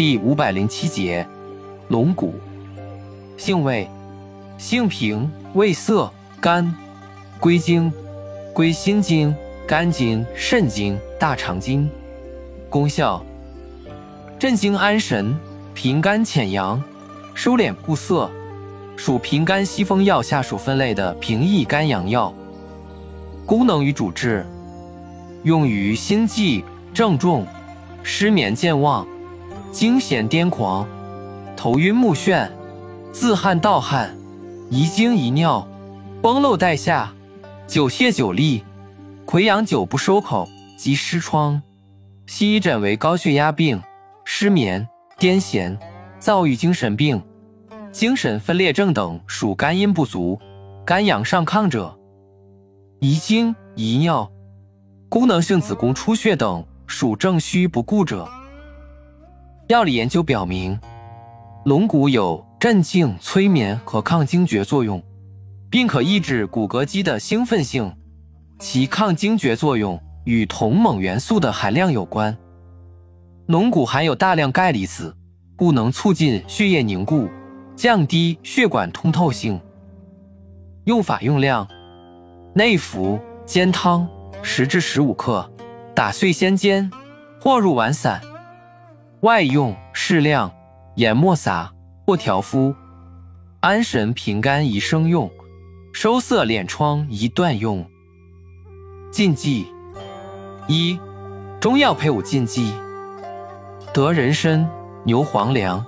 第五百零七节，龙骨，性味，性平，味涩，甘，归经，归心经、肝经、肾经、大肠经。功效，镇惊安神，平肝潜阳，收敛固涩，属平肝息风药下属分类的平抑肝阳药。功能与主治，用于心悸、症重、失眠健忘。惊痫癫狂、头晕目眩、自汗盗汗、遗精遗尿、崩漏带下、久泻久痢、溃疡久不收口及湿疮。西医诊为高血压病、失眠、癫痫、躁郁精神病、精神分裂症等属肝阴不足、肝阳上亢者。遗精遗尿、功能性子宫出血等属正虚不固者。药理研究表明，龙骨有镇静、催眠和抗惊厥作用，并可抑制骨骼肌的兴奋性。其抗惊厥作用与铜、锰元素的含量有关。龙骨含有大量钙离子，故能促进血液凝固，降低血管通透性。用法用量：内服煎汤，十至十五克，打碎先煎，或入丸散。外用适量，研末撒或调敷，安神平肝宜生用，收涩敛疮宜断用。禁忌：一、中药配伍禁忌：得人参、牛黄凉、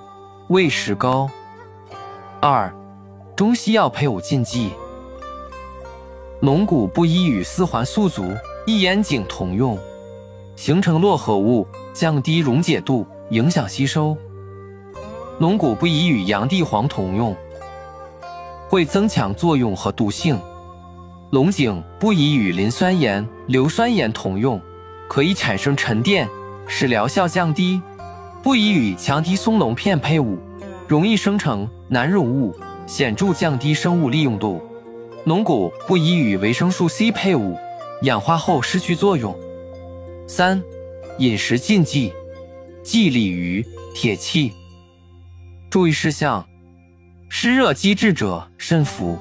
味石膏。二、中西药配伍禁忌：龙骨不宜与四环素族、一眼井同用，形成络合物，降低溶解度。影响吸收，龙骨不宜与洋地黄同用，会增强作用和毒性。龙井不宜与磷酸盐、硫酸盐同用，可以产生沉淀，使疗效降低。不宜与强敌松龙片配伍，容易生成难溶物，显著降低生物利用度。龙骨不宜与维生素 C 配伍，氧化后失去作用。三、饮食禁忌。忌鲤鱼、铁器。注意事项：湿热积滞者慎服。